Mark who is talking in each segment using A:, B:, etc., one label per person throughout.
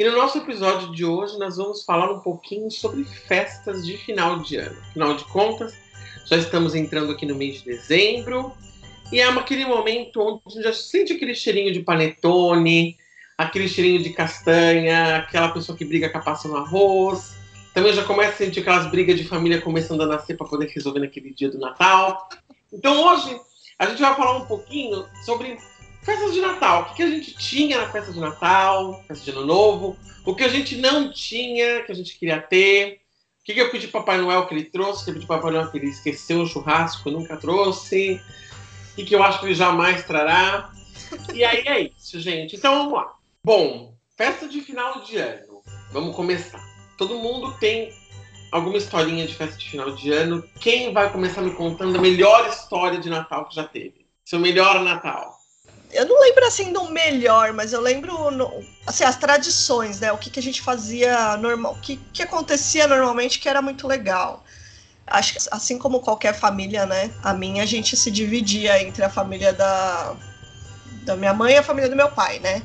A: E no nosso episódio de hoje nós vamos falar um pouquinho sobre festas de final de ano. Afinal de contas, já estamos entrando aqui no mês de dezembro e é aquele momento onde a gente já sente aquele cheirinho de panetone, aquele cheirinho de castanha, aquela pessoa que briga com a passa no arroz. Também já começa a sentir aquelas brigas de família começando a nascer para poder resolver naquele dia do Natal. Então hoje a gente vai falar um pouquinho sobre Festas de Natal. O que, a gente tinha na festa de Natal, festa de Ano Novo? O que a gente não tinha, que a gente queria ter? O que, eu pedi para Papai Noel que ele trouxe? Que eu pedi para Papai Noel que ele esqueceu o churrasco, nunca trouxe? O que eu acho que ele jamais trará? E aí é isso, gente. Então vamos lá. Bom, festa de final de ano. Vamos começar. Todo mundo tem alguma historinha de festa de final de ano. Quem vai começar me contando a melhor história de Natal que já teve? Seu melhor Natal?
B: Eu não lembro assim do melhor, mas eu lembro assim, as tradições, né? O que, que a gente fazia normal, o que, que acontecia normalmente que era muito legal. Acho que assim como qualquer família, né? A minha a gente se dividia entre a família da, da minha mãe e a família do meu pai, né?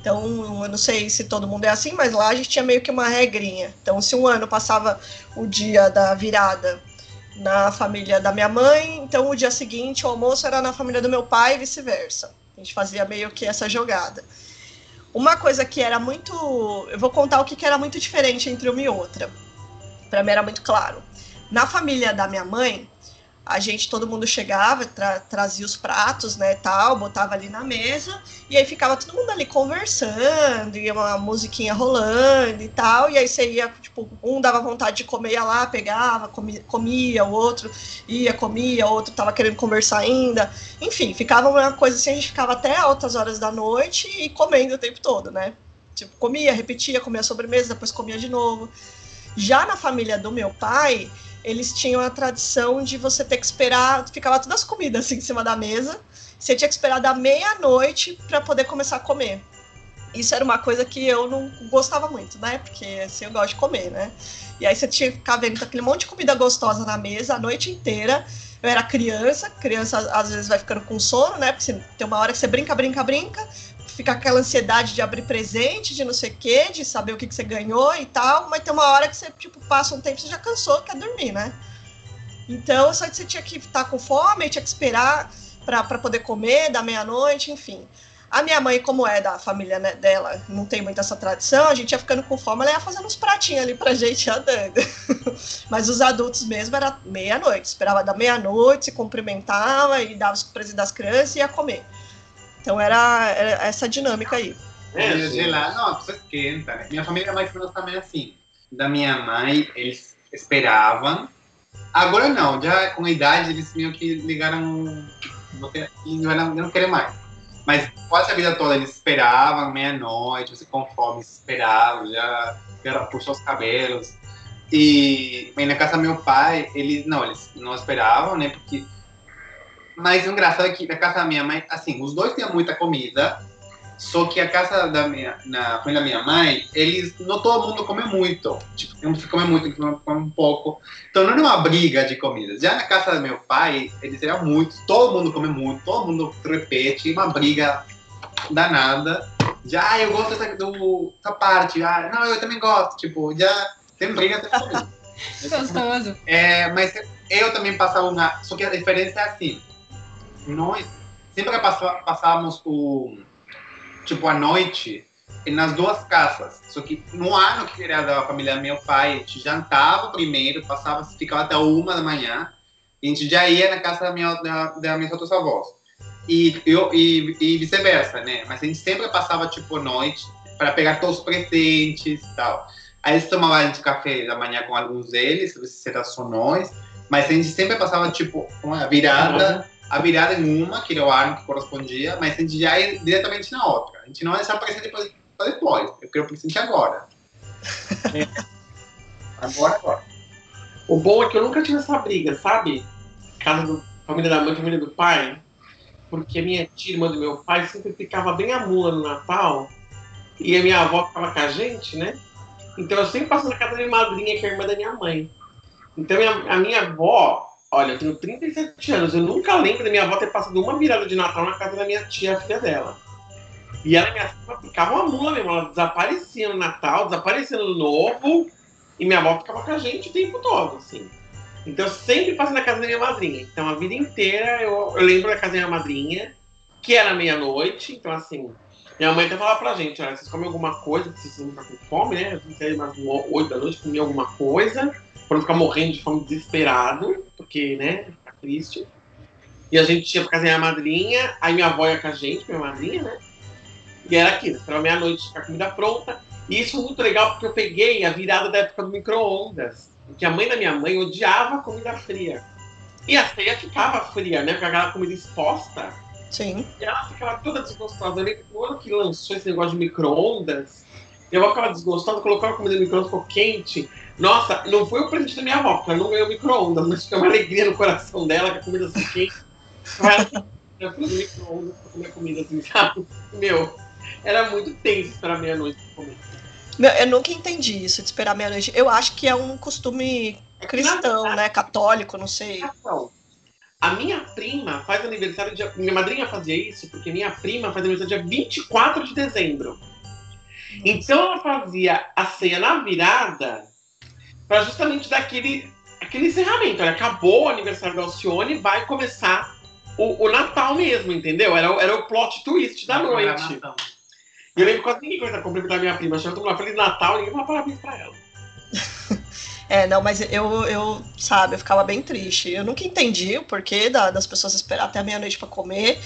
B: Então, eu não sei se todo mundo é assim, mas lá a gente tinha meio que uma regrinha. Então, se um ano passava o dia da virada na família da minha mãe, então o dia seguinte o almoço era na família do meu pai e vice-versa. A gente fazia meio que essa jogada. Uma coisa que era muito. Eu vou contar o que, que era muito diferente entre uma e outra. Para mim era muito claro. Na família da minha mãe, a gente, todo mundo chegava, tra trazia os pratos, né, tal, botava ali na mesa, e aí ficava todo mundo ali conversando, e uma musiquinha rolando e tal, e aí você ia, tipo, um dava vontade de comer, ia lá, pegava, comia, comia o outro ia, comia, o outro tava querendo conversar ainda, enfim, ficava uma coisa assim, a gente ficava até altas horas da noite e comendo o tempo todo, né, tipo, comia, repetia, comia sobremesa, depois comia de novo. Já na família do meu pai, eles tinham a tradição de você ter que esperar, ficava todas as comidas assim em cima da mesa, você tinha que esperar da meia-noite para poder começar a comer. Isso era uma coisa que eu não gostava muito, né? Porque assim eu gosto de comer, né? E aí você tinha que ficar vendo aquele monte de comida gostosa na mesa a noite inteira. Eu era criança, criança às vezes vai ficando com sono, né? Porque tem uma hora que você brinca, brinca, brinca, fica aquela ansiedade de abrir presente, de não sei o quê, de saber o que, que você ganhou e tal, mas tem uma hora que você, tipo, passa um tempo, você já cansou, quer dormir, né? Então, só que você tinha que estar com fome, tinha que esperar para poder comer da meia-noite, enfim. A minha mãe, como é da família né, dela, não tem muita essa tradição, a gente ia ficando com fome, ela ia fazendo uns pratinhos ali pra gente andando. Mas os adultos mesmo era meia-noite, esperava da meia-noite, se cumprimentava e dava os presentes das crianças e ia comer. Então era, era essa dinâmica aí.
C: É, de lá, não, você esquenta, né? Minha família mais ou também assim. Da minha mãe, eles esperavam. Agora não, já com a idade eles meio que ligaram e não, não querem mais. Mas quase a vida toda eles esperavam, meia-noite, você com fome esperava, já, já puxou os cabelos. E, e na casa do meu pai, eles não, eles não esperavam, né? Porque mas o engraçado é que na casa da minha mãe, assim, os dois tinham muita comida, só que a casa da minha, na família da minha mãe, eles, não todo mundo come muito. Tipo, tem uns que comem muito, tem que come um pouco. Então não é uma briga de comida. Já na casa do meu pai, eles eram muitos, todo mundo come muito, todo mundo repete, uma briga danada. Já, ah, eu gosto dessa, do, dessa parte, ah, não, eu também gosto. Tipo, já tem briga até
D: Gostoso.
C: É, mas eu também passava uma. Só que a diferença é assim nós sempre passávamos o tipo a noite nas duas casas. Só que no ano que era da família meu pai, a gente jantava primeiro, passava, ficava até uma da manhã, e a gente já ia na casa da minha, da, da minhas outros avós. E, eu, e, e vice-versa, né? Mas a gente sempre passava, tipo, noite para pegar todos os presentes e tal. Aí eles tomavam de café da manhã com alguns deles, se era só nós, mas a gente sempre passava, tipo, uma virada a virada em uma, que era o ano que correspondia, mas a gente já ia diretamente na outra. A gente não ia deixar presente para depois. Eu quero presente agora. é. Agora, agora.
A: O bom é que eu nunca tive essa briga, sabe? Casa do família da mãe, família do pai. Porque a minha tia, irmã do meu pai, sempre ficava bem a mula no Natal. E a minha avó ficava com a gente, né? Então eu sempre passo na casa da minha madrinha, que é a irmã da minha mãe. Então a minha avó, olha, eu tenho 37 anos, eu nunca lembro da minha avó ter passado uma virada de Natal na casa da minha tia, filha dela. E ela, minha filha, ficava uma mula mesmo, ela desaparecia no Natal, desaparecia no Novo, e minha avó ficava com a gente o tempo todo, assim. Então eu sempre passo na casa da minha madrinha. Então a vida inteira eu, eu lembro da casa da minha madrinha, que era meia-noite, então assim, minha mãe até falava pra gente, olha, vocês comem alguma coisa, vocês não estão com fome, né? A gente aí mais oito da noite, comer alguma coisa, pra não ficar morrendo de fome desesperado, porque, né, fica triste. E a gente ia pra casa da minha madrinha, aí minha avó ia com a gente, minha madrinha, né? E era aquilo, esperava meia-noite com a comida pronta. E isso foi muito legal porque eu peguei a virada da época do micro-ondas. Porque a mãe da minha mãe odiava comida fria. E a ceia ficava fria, né? Com aquela comida exposta.
B: Sim.
A: E ela ficava toda desgostosa. Eu lembro que no ano que lançou esse negócio de micro-ondas, avó ficava desgostosa, colocou a comida no micro-ondas, ficou quente. Nossa, não foi o presente da minha avó, porque ela não ganhou micro-ondas, mas foi uma alegria no coração dela, que a comida assim quente. Eu no micro-ondas pra comer comida assim, sabe? Meu, era muito tenso para meia-noite pra comer.
B: Eu nunca entendi isso de esperar meia-noite. Eu acho que é um costume cristão, né? Católico, não sei.
A: A minha prima faz aniversário dia. Minha madrinha fazia isso porque minha prima faz aniversário dia 24 de dezembro. Então ela fazia a ceia na virada para justamente dar aquele, aquele encerramento. Olha, acabou o aniversário da Alcione, vai começar o, o Natal mesmo, entendeu? Era, era o plot twist da noite. E eu lembro quase ninguém coisa cumprimentar minha prima, achando todo mundo Feliz Natal, ninguém falava parabéns pra ela.
B: É, não, mas eu, eu, sabe, eu ficava bem triste. Eu nunca entendi o porquê da, das pessoas esperar até meia-noite para comer.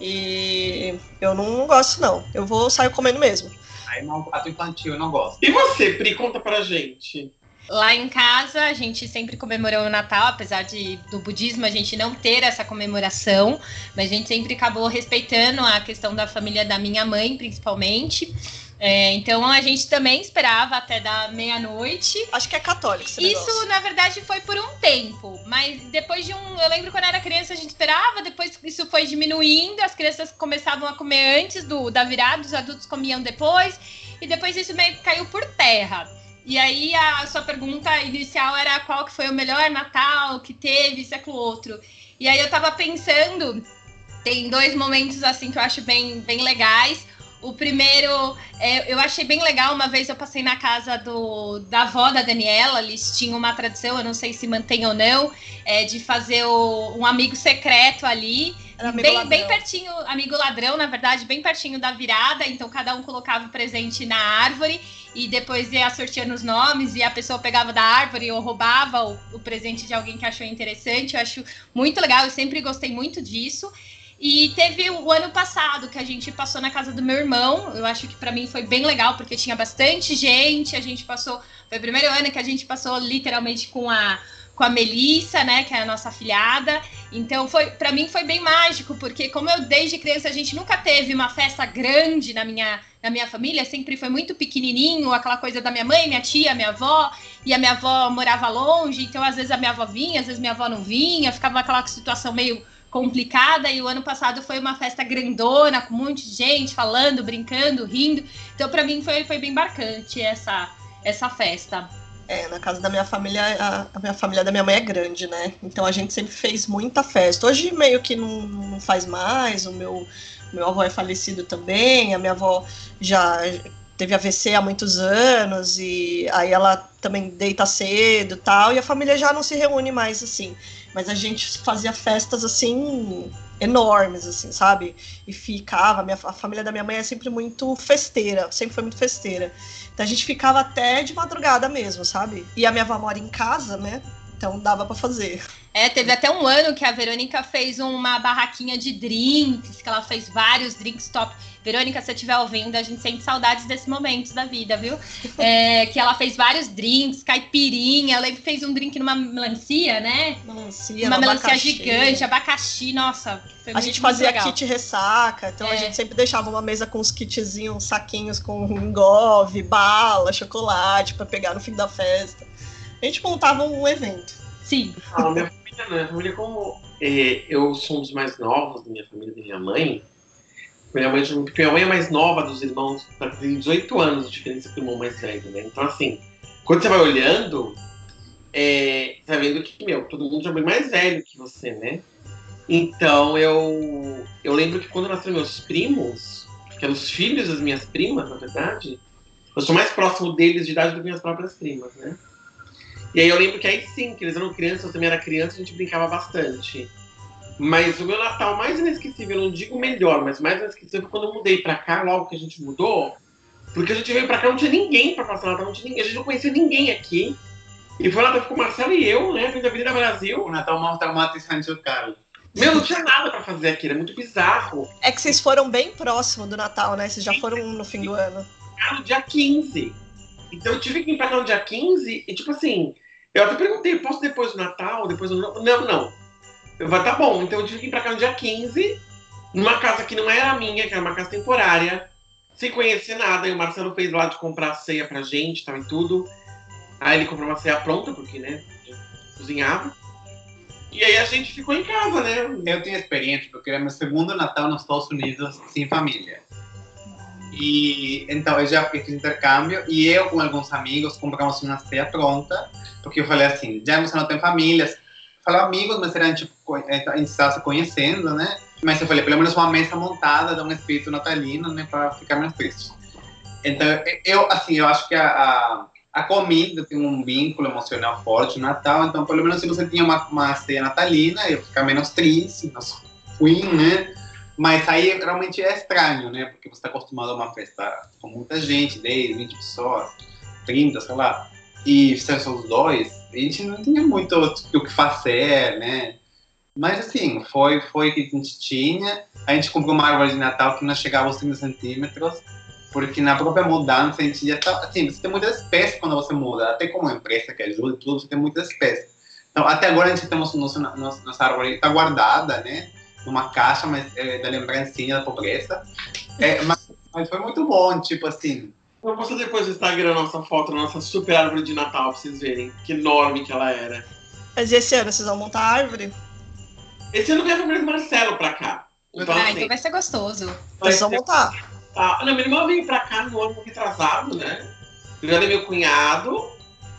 B: E eu não gosto, não. Eu vou sair comendo mesmo.
C: Aí não, prato infantil, eu não gosto.
A: E você, Pri, conta pra gente.
D: Lá em casa, a gente sempre comemorou o Natal, apesar de do budismo a gente não ter essa comemoração, mas a gente sempre acabou respeitando a questão da família da minha mãe, principalmente. É, então a gente também esperava até da meia-noite.
B: Acho que é católico. Esse
D: Isso,
B: negócio.
D: na verdade, foi por um tempo. Mas depois de um. Eu lembro quando era criança, a gente esperava, depois isso foi diminuindo, as crianças começavam a comer antes do, da virada, os adultos comiam depois, e depois isso meio que caiu por terra. E aí a sua pergunta inicial era qual que foi o melhor Natal que teve, aquilo, outro. E aí eu tava pensando, tem dois momentos assim que eu acho bem, bem legais. O primeiro, é, eu achei bem legal. Uma vez eu passei na casa do, da avó da Daniela, eles tinham uma tradição, eu não sei se mantém ou não, é, de fazer o, um amigo secreto ali. Bem, bem pertinho, amigo ladrão, na verdade, bem pertinho da virada. Então cada um colocava o presente na árvore e depois ia sorteando os nomes e a pessoa pegava da árvore ou roubava o, o presente de alguém que achou interessante. Eu acho muito legal, eu sempre gostei muito disso. E teve o ano passado que a gente passou na casa do meu irmão. Eu acho que para mim foi bem legal porque tinha bastante gente. A gente passou, foi o primeiro ano que a gente passou literalmente com a com a Melissa, né, que é a nossa afilhada. Então foi, para mim foi bem mágico, porque como eu desde criança a gente nunca teve uma festa grande na minha na minha família, sempre foi muito pequenininho, aquela coisa da minha mãe, minha tia, minha avó, e a minha avó morava longe, então às vezes a minha avó vinha, às vezes minha avó não vinha, ficava aquela situação meio complicada e o ano passado foi uma festa grandona com de gente falando, brincando, rindo. Então para mim foi, foi bem marcante essa essa festa.
B: É, na casa da minha família, a, a minha família da minha mãe é grande, né? Então a gente sempre fez muita festa. Hoje meio que não, não faz mais, o meu, meu avô é falecido também, a minha avó já teve AVC há muitos anos, e aí ela também deita cedo tal, e a família já não se reúne mais assim. Mas a gente fazia festas assim enormes, assim, sabe? E ficava, a, minha, a família da minha mãe é sempre muito festeira, sempre foi muito festeira. Então a gente ficava até de madrugada mesmo, sabe? E a minha avó mora em casa, né? Então dava para fazer.
D: É, teve até um ano que a Verônica fez uma barraquinha de drinks, que ela fez vários drinks top. Verônica, se você estiver ouvindo, a gente sente saudades desses momentos da vida, viu? É, que ela fez vários drinks, caipirinha. Eu lembro que fez um drink numa melancia, né?
B: Melancia,
D: uma melancia
B: abacaxi.
D: gigante, abacaxi, nossa. Foi
B: A gente fazia
D: legal.
B: kit ressaca, então a
D: É.
B: gente sempre deixava uma mesa com uns kitzinhos, saquinhos com engove, bala, chocolate para pegar no fim da festa. A gente montava um evento.
D: Sim.
A: Não, minha família não. Minha família, como é, eu sou um dos mais novos da minha família, da minha mãe. Minha mãe, porque minha mãe é mais nova dos irmãos, tá, tem 18 anos de diferença pro irmão mais velho, né? Então, assim, quando você vai olhando, é, você vai vendo que, meu, todo mundo já é bem mais velho que você, né? Então, eu, eu lembro que quando nasceram meus primos, que eram os filhos das minhas primas, na verdade, eu sou mais próximo deles de idade do que minhas próprias primas, né? E aí eu lembro que aí sim, que eles eram crianças, eu também era criança, a gente brincava bastante. Mas o meu Natal mais inesquecível, eu não digo melhor, mas mais inesquecível foi quando eu mudei pra cá, logo que a gente mudou. Porque a gente veio pra cá, não tinha ninguém pra passar Natal, não tinha ninguém, a gente não conhecia ninguém aqui. E foi Natal com o Marcelo e eu, né, frente da Avenida Brasil.
C: O Natal mais traumatizante do Carlos.
A: Meu, não tinha nada pra fazer aqui, era muito bizarro.
B: É que vocês foram bem próximo do Natal, né? Vocês já foram no fim do ano.
A: Era no dia 15. Então eu tive que ir pra cá no dia 15 e, tipo assim, eu até perguntei, posso depois do Natal, depois do... Não, não. Eu falei, tá bom, então eu tive que ir pra cá no dia 15, numa casa que não era minha, que era uma casa temporária, sem conhecer nada. E o Marcelo fez lá de comprar ceia pra gente, tal e tudo. Aí ele comprou uma ceia pronta, porque, né, cozinhava. E aí a gente ficou em casa, né?
C: Eu tenho experiência, porque era meu segundo Natal nos Estados Unidos sem família. E então eu já fiz intercâmbio e eu com alguns amigos compramos uma ceia pronta, porque eu falei assim, já você não tem famílias, falei amigos, mas eram tipo, eh, a gente estava se conhecendo, né? Mas eu falei, pelo menos uma mesa montada, dá um espírito natalino, né, para ficar menos triste. Então, eu, assim, eu acho que a, a, a comida tem um vínculo emocional forte no Natal, então, pelo menos se você tinha uma, uma ceia natalina, eu ficar menos triste, menos ruim, né? Mas aí realmente é estranho, né? Porque você está acostumado a uma festa com muita gente, 10, 20 pessoas, 30, sei lá. E são só os dois, a gente não tinha muito o que fazer, né? Mas assim, foi, foi o que a gente tinha. A gente comprou uma árvore de Natal que não chegava aos 30 centímetros, porque na própria mudança a gente já tá. Assim, você tem muitas espécies quando você muda, até como empresa que ajuda e tudo, você tem muitas espécies. Então, até agora a gente temos nossa, nossa, nossa árvore está guardada, né? Numa caixa, mas é, da lembrancinha da pobreza. É, mas, mas foi muito bom, tipo assim.
A: Eu vou postar depois no Instagram a nossa foto, a nossa super árvore de Natal, pra vocês verem que enorme que ela era.
B: Mas esse ano vocês vão montar a árvore?
A: Esse ano veio a família do Marcelo pra cá. Então,
D: Ah,
A: assim,
D: então vai ser gostoso.
A: vai
B: Vocês vão
A: ser-
B: montar.
A: Ah, não, minha irmã veio pra cá no ano retrasado, né? Eu já dei meu cunhado,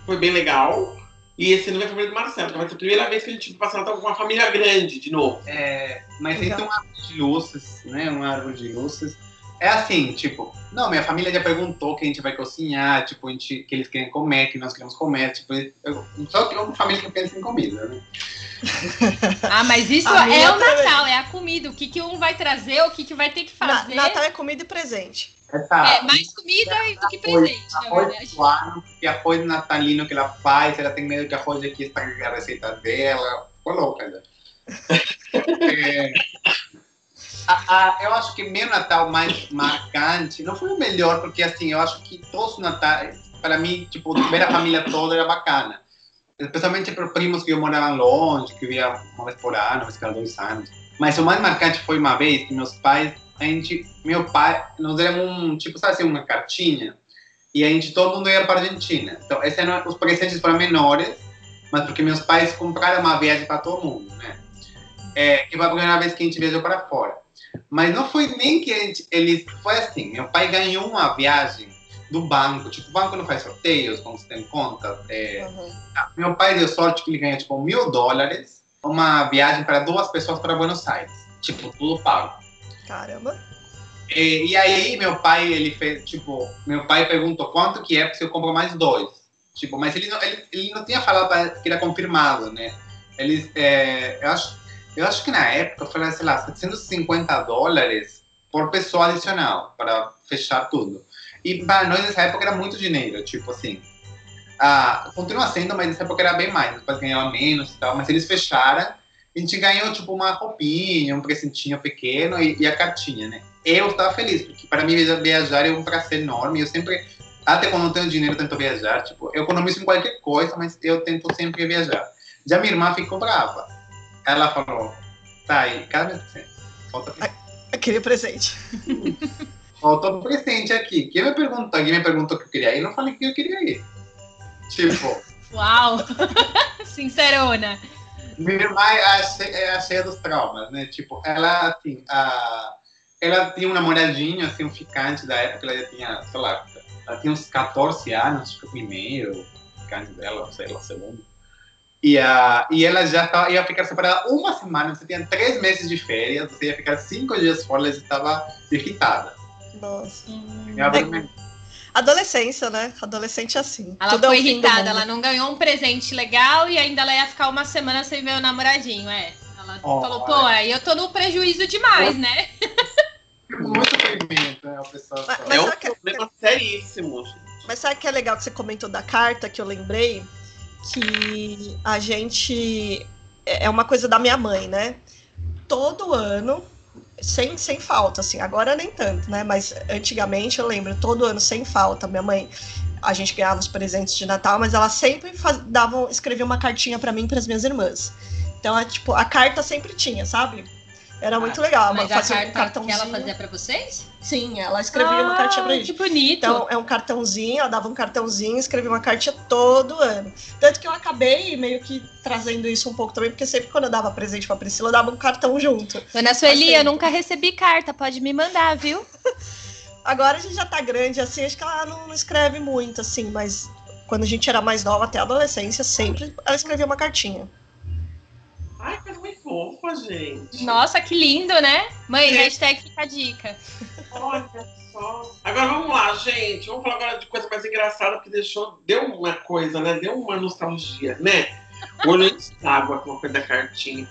A: foi bem legal. E esse ano vai a família do Marcelo, então vai ser a primeira vez que a gente vai passar Natal com uma família grande de novo.
C: É, mas aí
B: Legal.
C: tem uma árvore de luzes, né? Uma árvore de luzes. É assim, tipo, não, minha família já perguntou que a gente vai cozinhar, tipo, a gente, que eles querem comer, que nós queremos comer, tipo, eu, só que é uma família que pensa em comida, né?
D: Ah, mas isso
B: A
D: é o
B: também.
D: Natal, é a comida. O que, que um vai trazer, o que, que vai ter que
B: Na-
D: fazer.
B: Natal é comida e presente.
C: Essa
D: É mais comida do que
C: arroz-
D: presente, na
C: arroz
D: verdade.
C: do ano, que arroz natalino que ela faz, ela tem medo que arroz aqui estrague a receita dela. Ficou louca, né? É, a- a- eu acho que meu Natal mais marcante não foi o melhor, porque assim, eu acho que todos os natais, para mim, tipo, ver a família toda era bacana. Especialmente para primos que eu morava longe, que eu via uma vez por ano, uma vez cada dois anos. Mas o mais marcante foi uma vez que meus pais, a gente, meu pai, nos deram um, tipo, sabe assim, uma cartinha, e a gente, todo mundo ia para a Argentina. Então, esse ano os presentes foram menores, mas porque meus pais compraram uma viagem para todo mundo, né? É, que foi a primeira vez que a gente viajou para fora. Mas não foi nem que a gente, eles, foi assim, meu pai ganhou uma viagem do banco, tipo, o banco não faz sorteios, como você tem conta, é,
B: Uhum.
C: meu pai deu sorte que ele ganhou, tipo, mil dólares, uma viagem para duas pessoas para Buenos Aires. Tipo, tudo pago.
B: Caramba.
C: E, e aí, meu pai, ele fez, tipo, meu pai perguntou quanto que é se eu compro mais dois. Tipo, mas ele não, ele, ele não tinha falado pra, que era confirmado, né? Eles, é, eu, acho, eu acho que na época foi, sei lá, 750 dólares por pessoa adicional para fechar tudo. E para nós nessa época era muito dinheiro, tipo assim. Ah, continua sendo, mas nessa época era bem mais, depois ganhava menos e tal, mas eles fecharam. A gente ganhou tipo uma roupinha, um presentinho pequeno e, e a cartinha, né? Eu estava feliz, porque para mim viajar é um prazer enorme. Eu sempre, até quando não tenho dinheiro, tento viajar. Tipo, eu economizo em qualquer coisa, mas eu tento sempre viajar. Já minha irmã ficou brava. Ela falou: tá aí, vez presente. Falta presente.
B: Aquele presente.
C: Faltou presente aqui. Quem me perguntou? Alguém me perguntou que eu queria ir, eu não falei que eu queria ir. Tipo,
D: Uau! Sincerona.
C: Minha irmã é a, che- é a cheia dos traumas, né? Tipo, ela, assim, a, ela tinha um namoradinho, assim, um ficante da época, ela já tinha, sei lá, ela tinha uns 14 anos, acho que o primeiro ficante dela, sei lá, o segundo. E, a, e ela já tava, ia ficar separada uma semana, você tinha três meses de férias, você ia ficar cinco dias fora, ela já estava irritada.
B: Nossa. Adolescência, né? Adolescente é assim.
D: Ela
B: Tudo é
D: foi irritada, ela não ganhou um presente legal e ainda ela ia ficar uma semana sem ver o namoradinho, é. Ela
C: Ó,
D: falou, pô, aí eu tô no prejuízo demais, né?
C: muito sofrimento, né? A pessoa
B: Mas-
C: só-
B: mas
A: é um
B: sabe que-
A: problema seríssimo.
B: Mas sabe que é legal que você comentou da carta que eu lembrei? Que a gente. É é uma coisa da minha mãe, né? Todo ano, sem, sem falta, assim. Agora nem tanto, né? Mas antigamente eu lembro, todo ano sem falta. Minha mãe, a gente ganhava os presentes de Natal, mas ela sempre faz, dava, escrevia uma cartinha pra mim e pras minhas irmãs. Então, é, tipo, a carta sempre tinha, sabe? Era muito legal.
D: Mas a
B: fazia um
D: carta que
B: cartãozinho.
D: ela fazia pra vocês?
B: Sim, ela escrevia uma cartinha pra
D: Ah,
B: gente.
D: Que bonito.
B: Então, é um cartãozinho, ela dava um cartãozinho, escrevia uma cartinha todo ano. Tanto que eu acabei meio que trazendo isso um pouco também, porque sempre quando eu dava presente pra Priscila, eu dava um cartão junto.
D: Dona Sueli, eu nunca recebi carta, pode me mandar, viu?
B: Agora a gente já tá grande, assim, acho que ela não, não escreve muito, assim, mas quando a gente era mais nova, até a adolescência, sempre ela escrevia uma cartinha.
A: Fofa, gente.
D: Nossa, que lindo, né? Mãe,
A: É.
D: hashtag fica a dica.
A: Olha só. Agora vamos lá, gente. Vamos falar agora de coisa mais engraçada que deixou. Deu uma coisa, né? Deu uma nostalgia, né? O olho de água com a coisa da cartinha.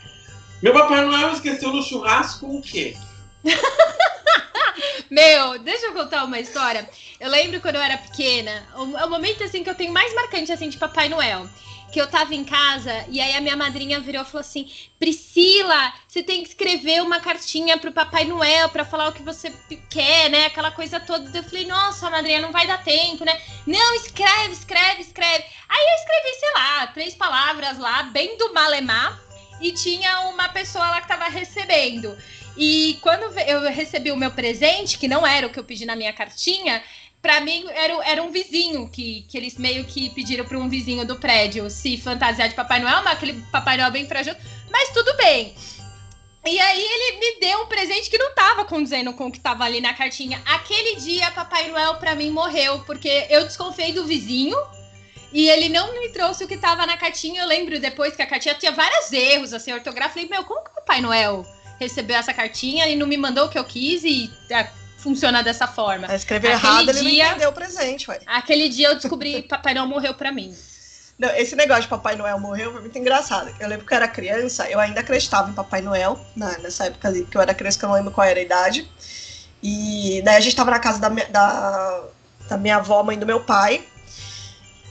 A: Meu Papai Noel esqueceu no churrasco o quê?
D: Meu, deixa eu contar uma história. Eu lembro quando eu era pequena, o, o momento assim que eu tenho mais marcante assim de Papai Noel. Que eu tava em casa e aí a minha madrinha virou e falou assim: Priscila, você tem que escrever uma cartinha pro Papai Noel pra falar o que você quer, né? Aquela coisa toda. Eu falei, nossa, madrinha, não vai dar tempo, né? Não, escreve, escreve, escreve. Aí eu escrevi, sei lá, três palavras lá, bem do malemar, e tinha uma pessoa lá que tava recebendo. E quando eu recebi o meu presente, que não era o que eu pedi na minha cartinha, pra mim era, era um vizinho, que, que eles meio que pediram pra um vizinho do prédio se fantasiar de Papai Noel, mas aquele Papai Noel bem frajoso, mas tudo bem. E aí ele me deu um presente que não tava condizendo com o que tava ali na cartinha. Aquele dia, Papai Noel pra mim morreu, porque eu desconfiei do vizinho. E ele não me trouxe o que tava na cartinha. Eu lembro depois que a cartinha tinha vários erros, assim, ortográfico. Falei, meu, como que o Papai Noel recebeu essa cartinha e não me mandou o que eu quis e ah, funciona dessa forma? Aquele
B: errado, ele
D: dia-
B: não entendeu o presente, ué.
D: Aquele dia eu descobri que Papai Noel morreu pra mim.
B: Não, esse negócio de Papai Noel morreu foi muito engraçado. Eu lembro que eu era criança, eu ainda acreditava em Papai Noel, né, nessa época ali, que eu era criança, que eu não lembro qual era a idade. E daí a gente tava na casa da da, da minha avó, mãe do meu pai.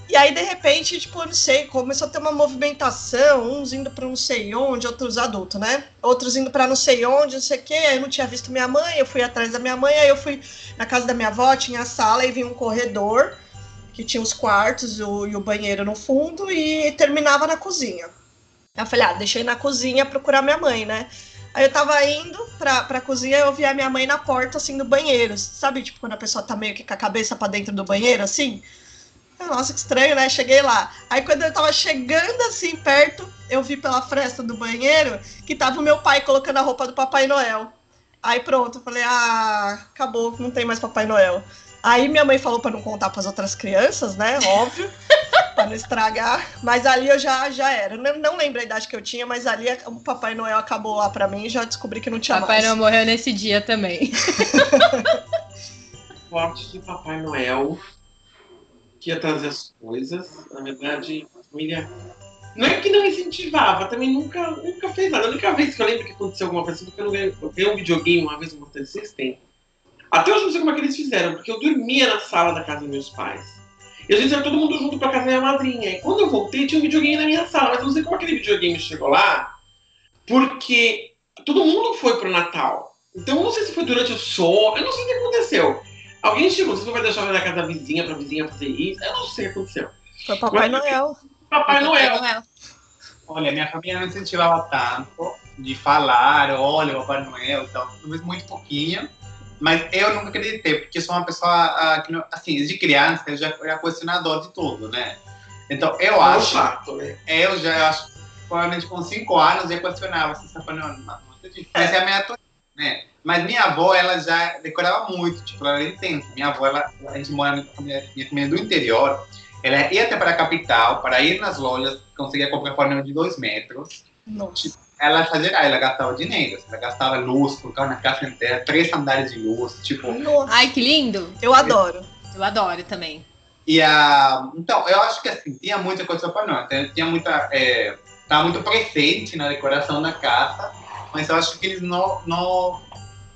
B: E aí, de repente, tipo, eu não sei, começou a ter uma movimentação, uns indo pra não sei onde, outros adultos, né? Outros indo pra não sei onde, não sei o quê. Aí eu não tinha visto minha mãe, eu fui atrás da minha mãe, aí eu fui na casa da minha avó, tinha a sala e vinha um corredor que tinha os quartos o- e o banheiro no fundo e terminava na cozinha. Eu falei, ah, ir na cozinha procurar minha mãe, né? Aí eu tava indo pra, pra cozinha eu vi a minha mãe na porta, assim, do banheiro. Sabe, tipo, quando a pessoa tá meio que com a cabeça pra dentro do banheiro, assim? Nossa, que estranho, né? Cheguei lá. Aí quando eu tava chegando assim perto, eu vi pela fresta do banheiro que tava o meu pai colocando a roupa do Papai Noel. Aí pronto, eu falei, ah, acabou, não tem mais Papai Noel. Aí minha mãe falou pra não contar pras outras crianças, né? Óbvio, pra não estragar. Mas ali eu já, já era. Não, não lembro a idade que eu tinha, mas ali o Papai Noel acabou lá pra mim e já descobri que não tinha
D: Papai
B: mais.
D: Noel morreu nesse dia também.
A: Forte de Papai Noel que ia trazer as coisas. Na verdade, a família. Não é que não incentivava, também nunca, nunca fez nada. A única vez que eu lembro que aconteceu alguma coisa, porque eu não ganhei, um videogame uma vez no Master System. Até hoje eu não sei como é que eles fizeram, porque eu dormia na sala da casa dos meus pais. E a gente ia todo mundo junto pra casa da minha madrinha. E quando eu voltei, tinha um videogame na minha sala, mas eu não sei como aquele videogame chegou lá, porque todo mundo foi pro Natal. Então eu não sei se foi durante o sono, eu não sei o que aconteceu. Alguém chegou, você vai deixar eu na casa da vizinha pra vizinha fazer isso? Eu não sei o que aconteceu.
B: Foi Papai
A: Mas-
B: Noel.
A: Papai Noel.
C: Olha, minha família não incentivava tanto de falar, olha, o Papai Noel e tal, talvez muito pouquinho. Mas eu nunca acreditei, porque sou uma pessoa, ah, que não- assim, de criança, eu já era questionador de tudo, né? Então, eu
A: um
C: acho,
A: né?
C: eu já acho, provavelmente com 5 anos, já questionava se Paulo não, mas é a minha atuação, né? Mas minha avó, ela já decorava muito, tipo, ela era intensa. Minha avó, ela, a gente mora na família, minha família do interior, ela ia até para a capital, para ir nas lojas, conseguia comprar fornil de 2 metros,
B: Nossa.
C: ela fazia, ela gastava dinheiro, ela gastava luz, colocava na casa inteira, três andares de luz, tipo,
B: Nossa.
D: Ai, que lindo.
B: Eu adoro.
D: Eu adoro também.
C: E a. Então, eu acho que assim, tinha muita coisa para nós. Então, tinha muita. É, tava muito presente na decoração da casa, mas eu acho que eles não, não,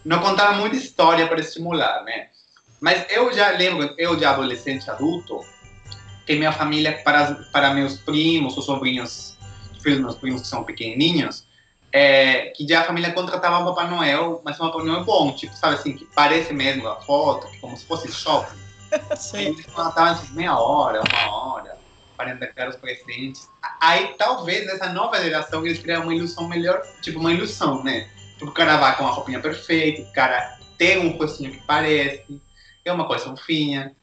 C: não contaram muita história para estimular, né? Mas eu já lembro, eu de adolescente adulto, que minha família, para, para meus primos, os sobrinhos, filhos meus primos que são pequenininhos, é, que já a família contratava um Papai Noel, mas um Papai Noel bom, tipo, sabe assim, que parece mesmo a foto, como se fosse shopping.
B: Sei.
C: Eles plantavam tipo, meia hora, uma hora, para entregar os presentes. Aí talvez nessa nova geração eles criam uma ilusão melhor, tipo uma ilusão, né? O cara vai com uma roupinha perfeita, o cara tem um rostinho que parece, é uma coisa fofinha.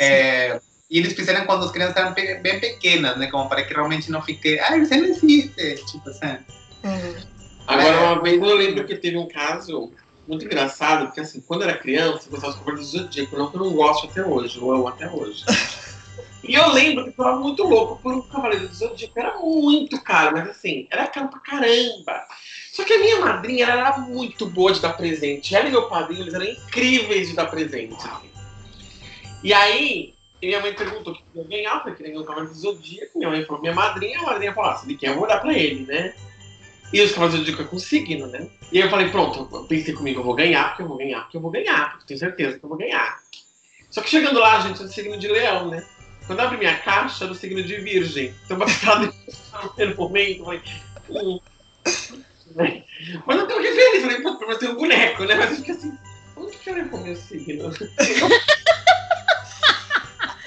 C: É, e eles fizeram quando as crianças eram pe- bem pequenas, né? Como para que realmente não fique, ah, você não existe, tipo assim.
B: Uhum.
A: Agora,
C: É.
A: uma vez eu lembro que teve um caso muito engraçado, porque assim, quando eu era criança, eu gostava de Cavaleiros do Zodíaco, não que eu não gosto até hoje, eu amo até hoje. e eu lembro que eu tava muito louco por um Cavaleiro do Zodíaco, era muito caro, mas assim, era caro pra caramba. Só que a minha madrinha ela era muito boa de dar presente. Ela e meu padrinho, eles eram incríveis de dar presente. E aí, minha mãe perguntou o que eu ganhar, eu falei que ganhou o Cavaleiro do Zodíaco. Minha mãe falou, minha madrinha, a madrinha falou, ah, ele quer, eu vou dar pra ele, né? E os Cavaleiros do Zodíaco é com signo, né? E aí eu falei, pronto, eu pensei comigo, eu vou ganhar, porque eu vou ganhar, porque eu vou ganhar, porque eu tenho certeza que eu vou ganhar. Só que chegando lá, gente, é do signo de leão, né? Quando eu abri minha caixa, era do signo de virgem. Então, bateu no primeiro momento, eu falei, hum. Né? Mas tenho que feliz, falei, pô, mas tem um boneco, né? Mas eu fiquei assim, onde que eu ia com o meu signo?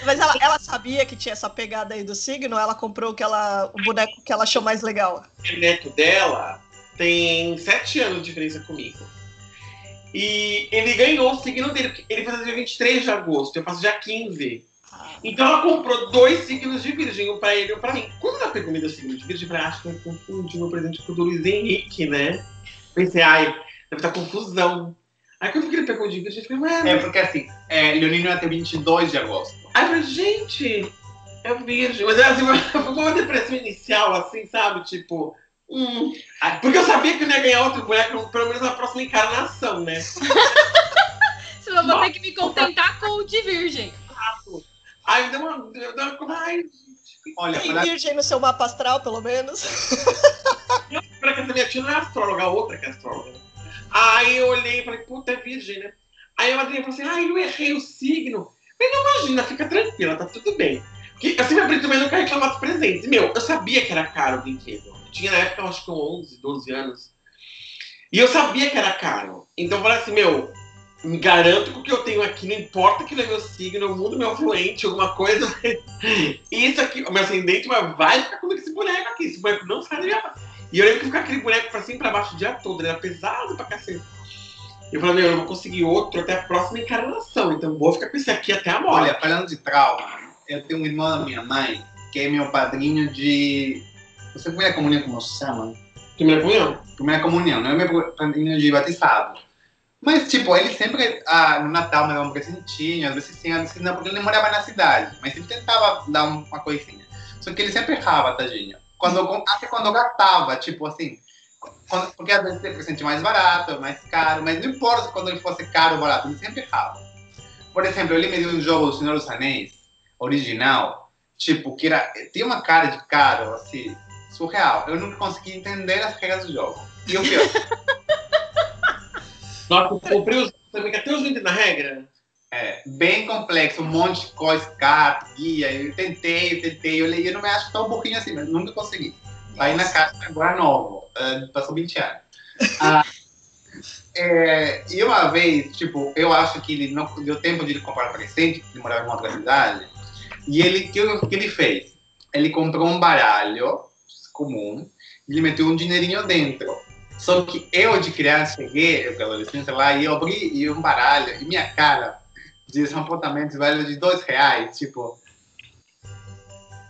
B: Mas ela, ela sabia que tinha essa pegada aí do signo, ela comprou o, que ela, o boneco que ela achou mais legal.
A: O neto dela tem sete anos de diferença comigo. E ele ganhou o signo dele, porque ele faz dia 23 de agosto, eu faço dia 15. Então ela comprou dois signos de virgem, um pra ele e um pra mim. Quando ela pegou me deu signo de virgem, eu falei, acho que vai confundir meu presente com o do Luiz Henrique, né? Pensei, ai, deve estar confusão. Aí quando ele pegou o de virgem, eu falei, ué,
C: É porque assim, é, Leonino ia ter 22 de agosto.
A: Aí eu falei, gente, é virgem. Mas assim, foi uma depressão inicial, assim, sabe? Tipo, hum. Porque eu sabia que eu não ia ganhar outro boneco, pelo menos na próxima encarnação, né?
D: Senão eu vou ter que me contentar com o de virgem.
A: Aí deu uma. Deu uma ai,
C: Olha,
B: Tem
C: pra-
B: virgem no seu mapa astral, pelo menos.
A: Será que essa minha tia não é astróloga, a outra que é astróloga. né? Aí eu olhei e falei, puta, é virgem, né? Aí a madrinha falou assim, ai, eu errei o signo. Falei, não, imagina, fica tranquila, tá tudo bem. Porque eu sempre aprendi também nunca reclamar dos presentes. Meu, eu sabia que era caro o brinquedo. Eu tinha na época, eu acho que 11, 12 anos. E eu sabia que era caro. Então eu falei assim, meu, me garanto que o que eu tenho aqui, não importa que é meu signo, eu mudo meu fluente, alguma coisa. Isso aqui, o meu ascendente, mas vai ficar comigo esse boneco aqui. Esse boneco não sai da minha e eu lembro que ficar aquele boneco pra cima e pra baixo o dia todo, ele era pesado pra cacete. Eu falei, meu, eu não vou conseguir outro até a próxima encarnação, então vou ficar com esse aqui até a morte.
C: Olha, falando de trauma, eu tenho um irmão da minha mãe que é meu padrinho de. Você primeira comunhão, como se chama?
A: Primeira comunhão?
C: Primeira comunhão, não é meu padrinho de batizado. Mas, tipo, ele sempre, ah, no Natal, me dava um presentinho, às vezes sim, às vezes não, porque ele morava na cidade, mas sempre tentava dar um- uma coisinha. Só que ele sempre errava, tadinho. Quando, até quando gastava, tipo assim, quando- porque às vezes tem presente mais barato, mais caro, mas não importa quando ele fosse caro ou barato, ele sempre errava. Por exemplo, ele me deu um jogo do Senhor dos Anéis, original, tipo, que era, tinha uma cara de caro, assim, surreal. Eu nunca consegui entender as regras do jogo. E o pior,
A: Nossa, comprei os também, que até os entendem na regra.
C: é bem complexo, um monte de coisa, carta, guia. Eu tentei, eu tentei, eu, li- eu não me acho tão burrinho assim, mas nunca consegui. Aí na caixa agora novo, ah, passou 20 anos. Ah, é, e uma vez, tipo, eu acho que ele não deu tempo de ele comprar presente, ele morava em outra cidade, e ele, o que, que ele fez? Ele comprou um baralho comum, ele meteu um dinheirinho dentro. Só que eu, de criança, cheguei, eu, adolescente lá, e eu abri e um baralho, e minha cara de apontamentos valeu de dois reais, tipo,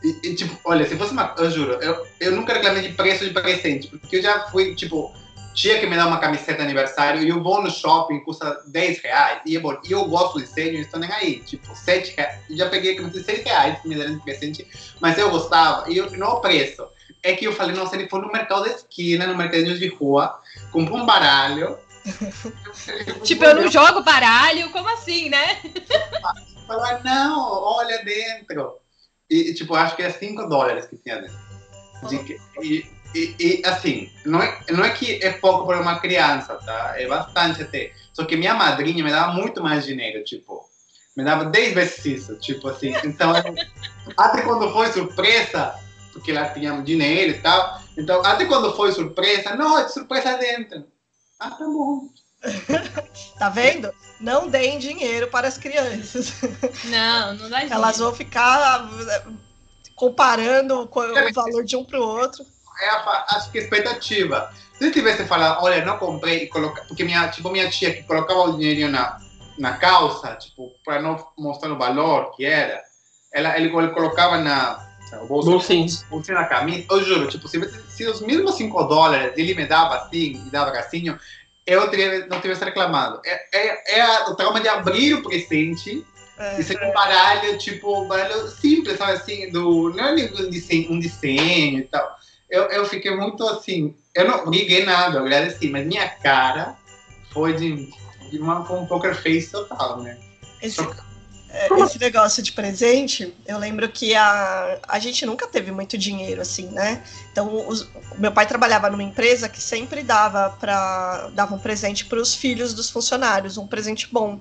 C: E, e, tipo, olha, se fosse uma. Eu juro, eu, eu nunca reclamei de preço de presente, porque eu já fui, tipo, tinha que me dar uma camiseta aniversário e eu vou no shopping, custa 10 reais. E eu, e eu gosto de desenho, estou nem aí. Tipo, 7 reais. Eu já peguei a camiseta de 6 reais me deram de presente, mas eu gostava. E eu, não o preço. É que eu falei, nossa, ele foi no mercado de esquina, no mercadinho de rua, comprou um baralho.
D: tipo, eu não jogo baralho, como assim, né?
C: Falou, não, olha dentro. E, tipo, acho que é 5 dólares que tinha dentro. De, e, e, e, assim, não é, não é que é pouco para uma criança, tá? É bastante até. Só que minha madrinha me dava muito mais dinheiro, tipo, me dava 10 vezes isso, tipo assim. Então, até quando foi surpresa, porque ela tinha dinheiro e tal, então, até quando foi surpresa, não, é surpresa dentro. Ah, tá bom.
B: tá vendo? Não deem dinheiro para as crianças.
D: Não, não dá dinheiro.
B: Elas vão ficar eh, comparando o valor de um para o outro
C: é a, acho que a expectativa. Se eu tivesse falado, olha, não comprei, e coloca, porque minha, tipo, minha tia que colocava o dinheiro na, na calça, tipo, para não mostrar o valor que era, ela, ele, ele colocava na bolsa, bolsinho. bolsinho na camisa, eu juro, tipo, se, se os mesmos 5 dólares ele me dava assim, e dava assim, eu teria, não tivesse reclamado. É, é, é o trauma de abrir o presente é, e ser um baralho, tipo, um baralho simples, sabe assim, do, não é um desenho, um desenho e tal eu, eu fiquei muito assim. Eu não liguei nada, eu agradeci, mas minha cara foi de, de uma, um poker face total, né?
B: Esse, esse negócio de presente, eu lembro que a, a gente nunca teve muito dinheiro, assim, né? Então, os, meu pai trabalhava numa empresa que sempre dava para dava um presente para os filhos dos funcionários, um presente bom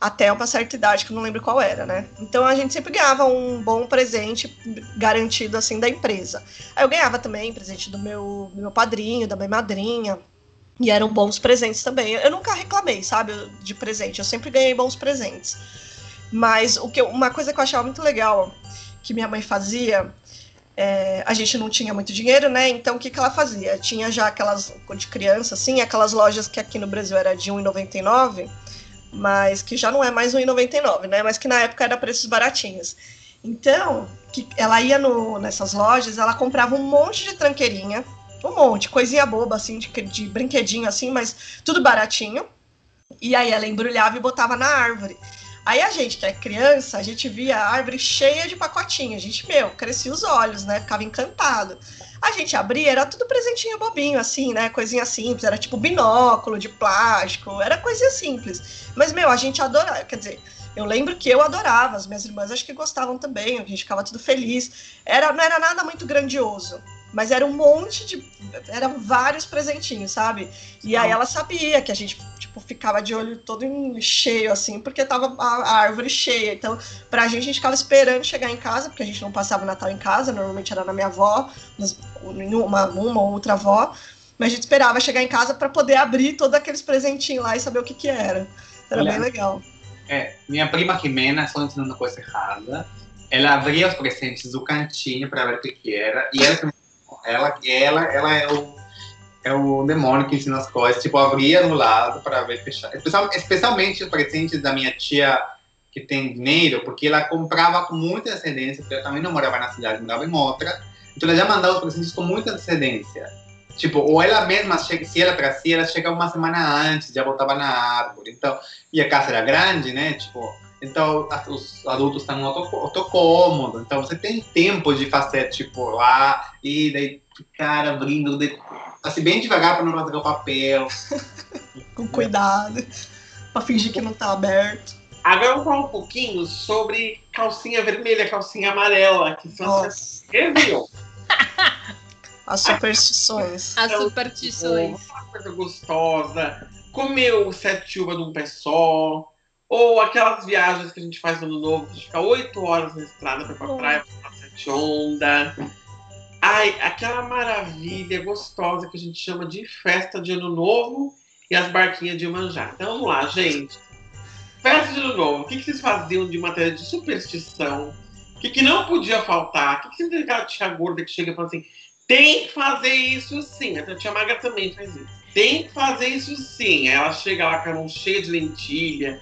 B: até uma certa idade, que eu não lembro qual era, né? Então a gente sempre ganhava um bom presente garantido assim da empresa. Aí eu ganhava também presente do meu, do meu padrinho, da minha madrinha. E eram bons presentes também. Eu nunca reclamei, sabe, de presente. Eu sempre ganhei bons presentes. Mas o que uma coisa que eu achava muito legal que minha mãe fazia, é, a gente não tinha muito dinheiro, né? Então o que, que ela fazia? Tinha já aquelas de criança, assim, aquelas lojas que aqui no Brasil era de R$1,99 mas que já não é mais 1,99, né? Mas que na época era preços baratinhos. Então, que ela ia no, nessas lojas, ela comprava um monte de tranqueirinha, um monte, coisinha boba, assim, de, de brinquedinho, assim, mas tudo baratinho. E aí ela embrulhava e botava na árvore. Aí a gente, que é criança, a gente via a árvore cheia de pacotinho. A gente, meu, crescia os olhos, né? Ficava encantado. A gente abria, era tudo presentinho bobinho, assim, né? Coisinha simples, era tipo binóculo de plástico, era coisinha simples. Mas, meu, a gente adorava, quer dizer, eu lembro que eu adorava, as minhas irmãs acho que gostavam também, a gente ficava tudo feliz. Era, não era nada muito grandioso, mas era um monte de. Eram vários presentinhos, sabe? E aí ela sabia que a gente tipo, ficava de olho todo cheio, assim, porque tava a, árvore cheia. Então, pra gente, a gente ficava esperando chegar em casa, porque a gente não passava o Natal em casa, normalmente era na minha avó, uma, uma ou outra avó. Mas a gente esperava chegar em casa para poder abrir todos aqueles presentinhos lá e saber o que que era. Era Olha, bem legal.
C: É, minha prima Ximena, só ensinando coisa errada, ela abria os presentes do cantinho para ver o que que era, e ela, ela, ela, ela é o é o demônio que ensina as coisas. Tipo, abria no lado para ver fechar. Especial, especialmente os presentes da minha tia que tem dinheiro, porque ela comprava com muita antecedência, porque ela também não morava na cidade, morava em outra. Então ela já mandava os presentes com muita antecedência. Tipo, ou ela mesma, se ela trazia, ela chegava uma semana antes, já botava na árvore. Então, e a casa era grande, né? Tipo, então os adultos estão no outro, cômodo. Então você tem tempo de fazer, tipo, lá e daí ficar abrindo, assim, bem devagar para não rasgar o papel.
B: Com cuidado, para fingir que não tá aberto.
A: Agora vamos falar um pouquinho sobre calcinha vermelha, calcinha amarela, que são as
B: As superstições.
D: As superstições.
A: Uma coisa gostosa. Comeu sete uvas de um pé só. Ou aquelas viagens que a gente faz no ano novo, que a gente fica oito horas na estrada para ir pra praia, pra sete onda. Ai, aquela maravilha gostosa que a gente chama de festa de ano novo e as barquinhas de manjar. Então vamos lá, gente. Festa de ano novo. O que, que vocês faziam de matéria de superstição? O que, que não podia faltar? O que, que tem aquela tia gorda que chega e fala assim: tem que fazer isso sim. A tia Maga também faz isso. Tem que fazer isso sim. Aí ela chega lá com a mão cheia de lentilha.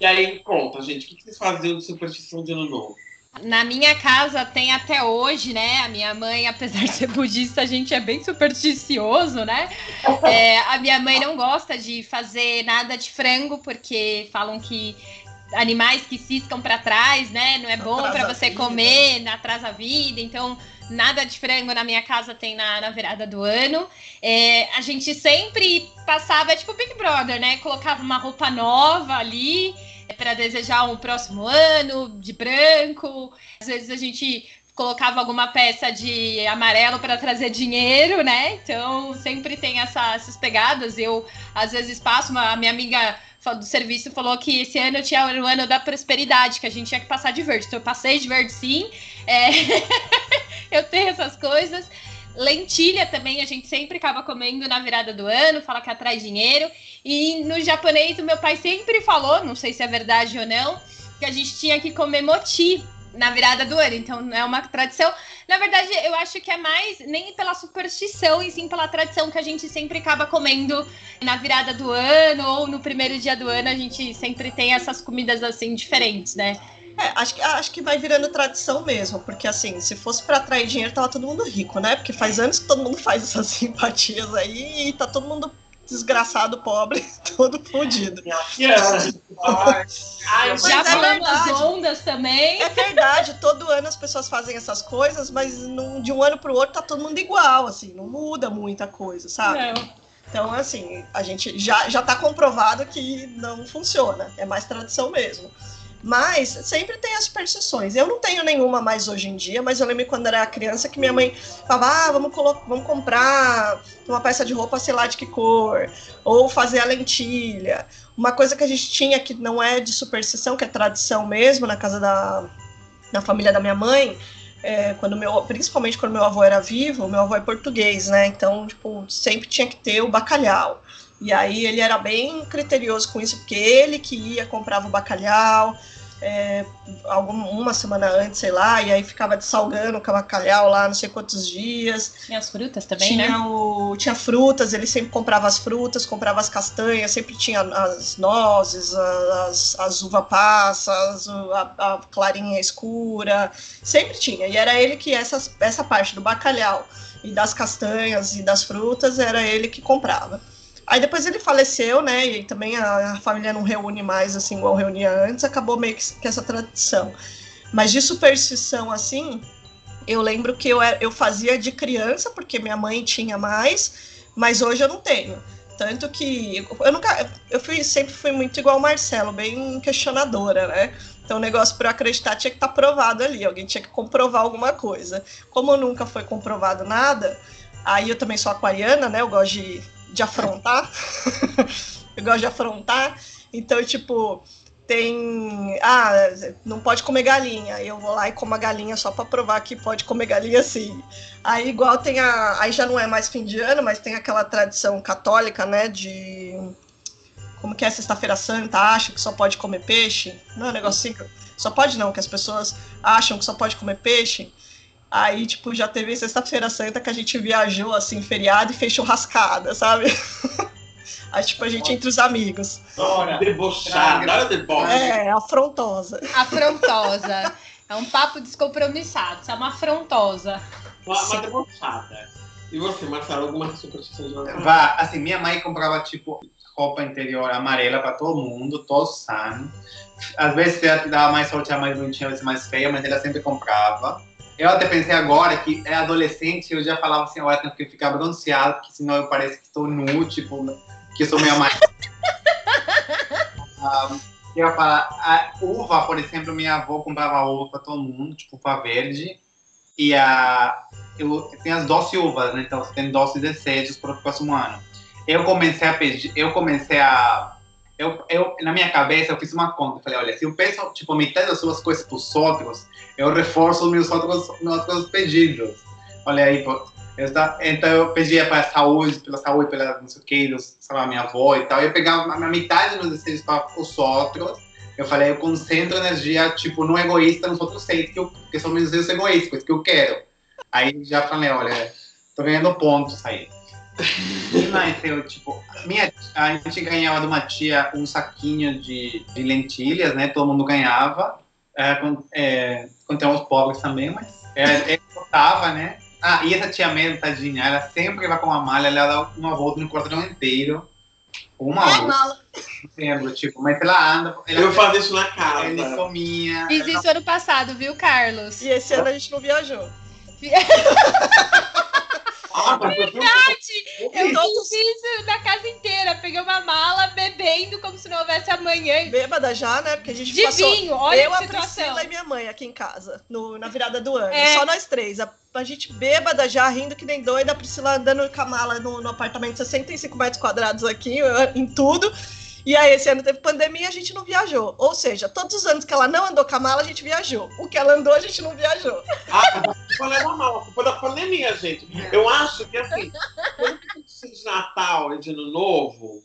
A: E aí conta, gente, o que, vocês faziam de superstição de ano novo?
D: Na minha casa tem até hoje, né? A minha mãe, apesar de ser budista, a gente é bem supersticioso, né? É, a minha mãe não gosta de fazer nada de frango, porque falam que animais que ciscam para trás, né? Não é bom para você comer, atrasa a vida. Então, nada de frango na minha casa tem na, na virada do ano. É, a gente sempre passava, tipo Big Brother, né? Colocava uma roupa nova ali é, para desejar um próximo ano de branco. Às vezes a gente colocava alguma peça de amarelo para trazer dinheiro, né? Então sempre tem essa, essas pegadas. Eu às vezes passo, uma, a minha amiga do serviço falou que esse ano tinha o ano da prosperidade, que a gente tinha que passar de verde. Então eu passei de verde sim. É... eu tenho essas coisas. Lentilha também a gente sempre acaba comendo na virada do ano, fala que atrai dinheiro. E no japonês o meu pai sempre falou, não sei se é verdade ou não, que a gente tinha que comer moti na virada do ano. Então não é uma tradição. Na verdade, eu acho que é mais nem pela superstição, e sim pela tradição que a gente sempre acaba comendo na virada do ano ou no primeiro dia do ano. A gente sempre tem essas comidas assim diferentes, né?
B: É, acho que, acho que vai virando tradição mesmo, porque assim, se fosse para atrair dinheiro, tava todo mundo rico, né? Porque faz anos que todo mundo faz essas simpatias aí e tá todo mundo desgraçado, pobre, todo fodido.
D: Ai, já é falamos as ondas também.
B: É verdade, todo ano as pessoas fazem essas coisas, mas não, de um ano para o outro tá todo mundo igual, assim, não muda muita coisa, sabe? Não. Então, assim, a gente já, já tá comprovado que não funciona, é mais tradição mesmo. Mas sempre tem as superstições. Eu não tenho nenhuma mais hoje em dia, mas eu lembro quando era criança que minha mãe falava: ah, vamos, vamos comprar uma peça de roupa, sei lá de que cor, ou fazer a lentilha. Uma coisa que a gente tinha que não é de superstição, que é tradição mesmo, na casa da na família da minha mãe, é, quando meu, principalmente quando meu avô era vivo, meu avô é português, né? Então, tipo, sempre tinha que ter o bacalhau. E aí ele era bem criterioso com isso, porque ele que ia, comprava o bacalhau, é, alguma, uma semana antes, sei lá, e aí ficava salgando o bacalhau lá não sei quantos dias.
D: Tinha as frutas também,
B: tinha
D: né?
B: O, tinha frutas, ele sempre comprava as frutas, comprava as castanhas, sempre tinha as nozes, as, as uva passas, a, a clarinha escura, sempre tinha. E era ele que essas, essa parte do bacalhau e das castanhas e das frutas era ele que comprava. Aí depois ele faleceu, né? E também a, a, família não reúne mais assim igual reunia antes, acabou meio que, que essa tradição. Mas de superstição assim, eu lembro que eu, eu fazia de criança, porque minha mãe tinha mais, mas hoje eu não tenho. Tanto que eu nunca. Eu fui, sempre fui muito igual o Marcelo, bem questionadora, né? Então o negócio para acreditar tinha que estar tá provado ali, alguém tinha que comprovar alguma coisa. Como nunca foi comprovado nada, aí eu também sou aquariana, né? Eu gosto de de afrontar. eu gosto de afrontar. Então, tipo, tem. Ah, não pode comer galinha. Eu vou lá e como a galinha só para provar que pode comer galinha sim. Aí, igual tem a. Aí já não é mais fim de ano, mas tem aquela tradição católica, né? De. Como que é Sexta-feira Santa? Acha que só pode comer peixe? Não é um assim. Só pode não, que as pessoas acham que só pode comer peixe. Aí, tipo, já teve sexta-feira santa que a gente viajou, assim, feriado e fez churrascada, sabe? Aí, tipo, a gente entre os amigos.
A: Ora, debochada,
B: deboche. É, afrontosa.
D: Afrontosa. É um papo descompromissado, isso é uma afrontosa.
A: Uma, uma debochada. E você, Marcelo, alguma superstição de
C: Vá, assim, minha mãe comprava, tipo, roupa interior amarela para todo mundo, todo sano. Às vezes ela dava mais sorte, a mais bonitinha, às vezes mais feia, mas ela sempre comprava. Eu até pensei agora que é adolescente, eu já falava assim, eu tenho que ficar bronzeado, porque senão eu pareço que estou nu, tipo, que eu sou minha mãe. um, eu ia falar, a uva, por exemplo, minha avó comprava uva para todo mundo, tipo, uva verde, e a, eu, tem as doce uvas, né? Então você tem doces desejos para o próximo ano. Eu comecei a pedir, eu comecei a eu, eu, na minha cabeça, eu fiz uma conta. Eu falei, olha, se eu peço, tipo, metade das suas coisas para os outros, eu reforço meus outros, meus outros pedidos. Olha aí, então, eu pedia para a saúde, pela saúde, pela não sei o que, sei minha avó e tal. Eu pegava a metade dos desejos para os outros. Eu falei, eu concentro energia, tipo, no egoísta, nos outros seis, que, eu, que são meus desejos egoístas, que eu quero. Aí já falei, olha, tô ganhando pontos aí. E mais, eu, tipo, minha, a gente ganhava de uma tia um saquinho de, de lentilhas, né? Todo mundo ganhava. é, com, é, contra os pobres também, mas é, ele botava, né? Ah, e essa tia Mel, tadinha, ela sempre vai com uma malha, ela dá uma volta no quarteirão inteiro. Uma
B: É,
C: volta,
B: mala.
C: lembro, tipo, mas ela anda, ela
A: Eu faço isso na casa.
C: ela é sominha.
D: Fiz isso ano passado, viu, Carlos?
B: E esse ano a gente não viajou.
A: Ah, mas eu
D: Eu fiz isso na casa inteira. Peguei uma mala bebendo como se não houvesse amanhã.
B: Bêbada já, né? Porque a gente
D: De
B: passou.
D: vinho, olha
B: eu, a
D: situação.
B: Priscila e minha mãe aqui em casa, no- na virada do ano.
D: É.
B: Só nós três. A, a gente bêbada já, rindo que nem doida, a Priscila andando com a mala no, no apartamento de 65 metros quadrados aqui, em tudo. E aí, esse ano teve pandemia a gente não viajou. Ou seja, todos os anos que ela não andou com a mala, a gente viajou. O que ela andou, a gente não viajou.
A: Ah, da mal, a culpa é da pandemia, gente. Eu acho que assim, quando de Natal e de Ano Novo,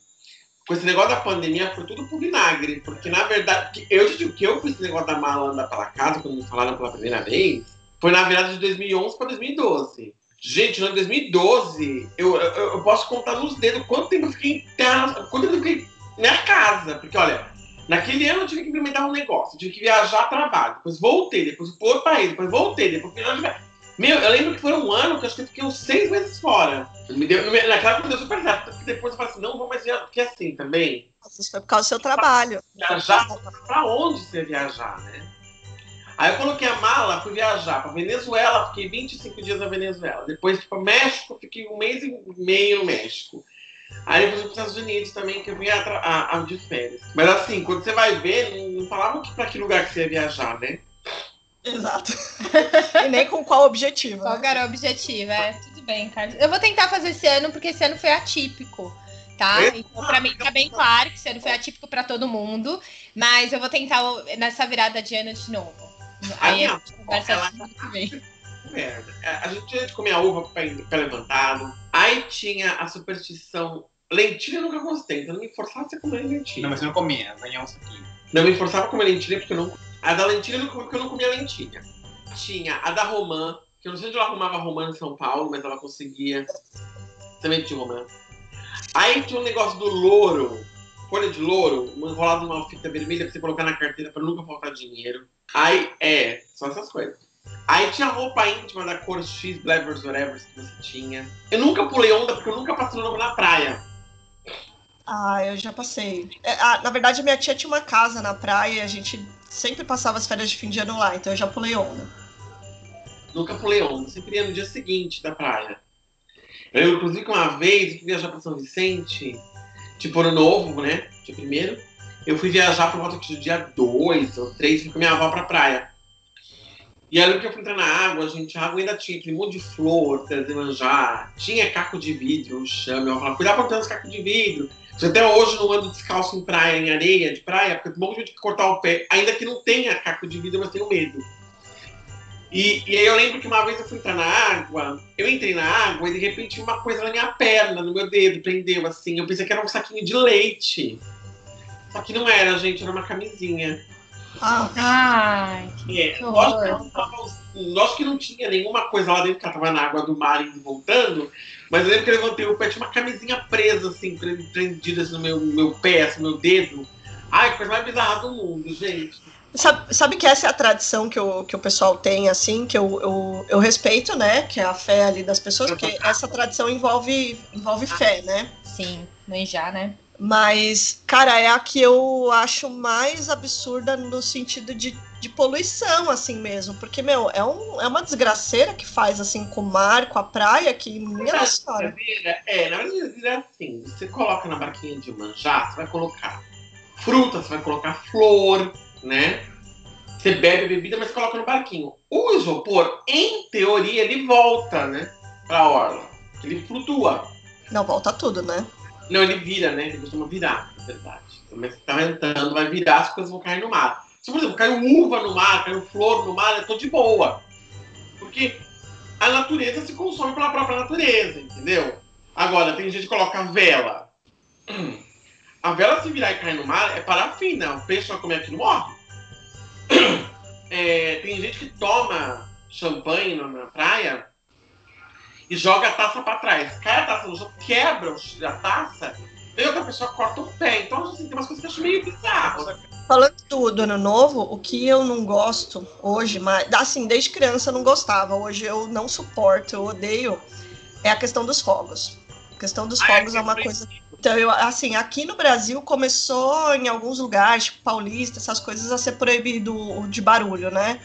A: com esse negócio da pandemia, foi tudo por vinagre. Porque, na verdade, eu digo que eu fiz esse negócio da mala andar pela casa, quando me falaram pela primeira vez, foi na virada de 2011 para 2012. Gente, no ano 2012, eu, eu, eu posso contar nos dedos quanto tempo eu fiquei em casa, quanto tempo eu fiquei na casa. Porque, olha, naquele ano eu tive que implementar um negócio, tive que viajar a trabalho, depois voltei, depois fui para outro país, depois voltei, depois lá de meu, eu lembro que foi um ano que eu acho que eu fiquei uns seis meses fora. Me deu, me- naquela época deu super certo, porque depois eu falei assim, não vou mais viajar, porque assim também,
B: Isso foi por causa do seu trabalho.
A: viajar, pra onde você ia viajar, né? Aí eu coloquei a mala, fui viajar pra Venezuela, fiquei 25 dias na Venezuela. Depois fui pro México, fiquei um mês e meio no México. Aí depois fui pros Estados Unidos também, que eu vim a, a, a de férias. Mas assim, quando você vai ver, não, não falavam que pra que lugar que você ia viajar, né?
B: Exato. e nem com qual objetivo.
D: Qual
B: né?
D: era o objetivo? É, tudo bem, Carlos. Eu vou tentar fazer esse ano, porque esse ano foi atípico, tá? Então, pra mim, tá bem claro que esse ano foi atípico pra todo mundo. Mas eu vou tentar nessa virada de ano de novo. Aí
A: Ah,
D: a gente conversa
A: ela-
D: que vem.
A: Merda. É, A gente tinha de comer a uva pé levantado. Aí tinha a superstição. Lentilha eu nunca gostei, então não me forçava a comer lentilha.
C: Não, mas você não comia, ganhou um saquinho.
A: Não me forçava a comer lentilha porque eu não. A da lentilha eu não comia porque eu não comia lentilha. Tinha a da romã, que eu não sei onde ela arrumava romã em São Paulo, mas ela conseguia. Também tinha romã. Aí tinha um negócio do louro, folha de louro, enrolado numa fita vermelha pra você colocar na carteira pra nunca faltar dinheiro. Aí, é, são essas coisas. Aí tinha roupa íntima da cor X, Blevers, whatever que você tinha. Eu nunca pulei onda porque eu nunca passei novo na praia.
B: Ah, eu já passei. É, ah, na verdade, minha tia tinha uma casa na praia e a gente sempre passava as férias de fim de ano lá, então eu já pulei onda.
A: Nunca pulei onda, sempre ia no dia seguinte da praia. Eu inclusive, que uma vez fui viajar para São Vicente, tipo ano novo, né? Dia primeiro. Eu fui viajar por volta do dia 2 ou 3, fui com minha avó pra praia. E aí eu que eu fui entrar na água, gente, a água ainda tinha aquele monte de flor, manjar, tinha caco de vidro no chão. Avó falava, cuidado pra não ter uns cacos de vidro. Eu até hoje não ando descalço em praia, em areia de praia, porque tem um monte de cortar o pé, ainda que não tenha caco de vidro, mas tenho medo. E, e aí eu lembro que uma vez eu fui entrar na água, eu entrei na água e de repente uma coisa na minha perna, no meu dedo, prendeu assim. Eu pensei que era um saquinho de leite. Só que não era, gente, era uma camisinha.
B: Ah,
D: Ai,
A: É,
D: Que
A: lógico,
D: horror.
A: que não tava- lógico que não tinha nenhuma coisa lá dentro, que ela tava na água do mar e voltando, mas eu lembro que eu levantei o pé, tinha uma camisinha presa, assim, pre- prendida assim, no meu, meu pé, assim, no meu dedo. Ai, coisa mais bizarra do mundo, gente.
B: Sabe, sabe que essa é a tradição que o, que o pessoal tem, assim, que eu, eu, eu respeito, né? Que é a fé ali das pessoas, porque essa tradição envolve, envolve fé, né?
D: sim, manjar, né?
B: Mas, cara, é a que eu acho mais absurda no sentido de, de poluição, assim mesmo. Porque, meu, é, um, é uma desgraceira que faz, assim, com o mar, com a praia, que, minha.
A: Cadeira, é, na verdade é assim, você coloca na barquinha de manjar, você vai colocar fruta, você vai colocar flor, né? Você bebe a bebida, mas coloca no barquinho. O isopor, em teoria, ele volta, né? Pra orla. Ele flutua.
B: Não, volta tudo, né?
A: Não, ele vira, né? Ele costuma virar, na verdade. Mas tá ventando, vai virar, as coisas vão cair no mar. Se, por exemplo, caiu uva no mar, caiu flor no mar, eu tô de boa. Porque a natureza se consome pela própria natureza, entendeu? Agora, tem gente que coloca vela. A vela, se virar e cair no mar, é parafina. O peixe vai comer aquilo morre. É, tem gente que toma champanhe na praia e joga a taça pra trás. Cai a taça no chão, quebra a taça, e outra pessoa corta o pé. Então, assim, tem umas coisas que eu acho meio bizarras.
B: Falando do, do ano novo, o que eu não gosto hoje, mas assim, desde criança eu não gostava, hoje eu não suporto, eu odeio, é a questão dos fogos. A questão dos
A: Ah,
B: fogos
A: é
B: é uma coisa. Então, eu, assim, aqui no Brasil começou em alguns lugares, tipo Paulista, essas coisas, a ser proibido de barulho, né?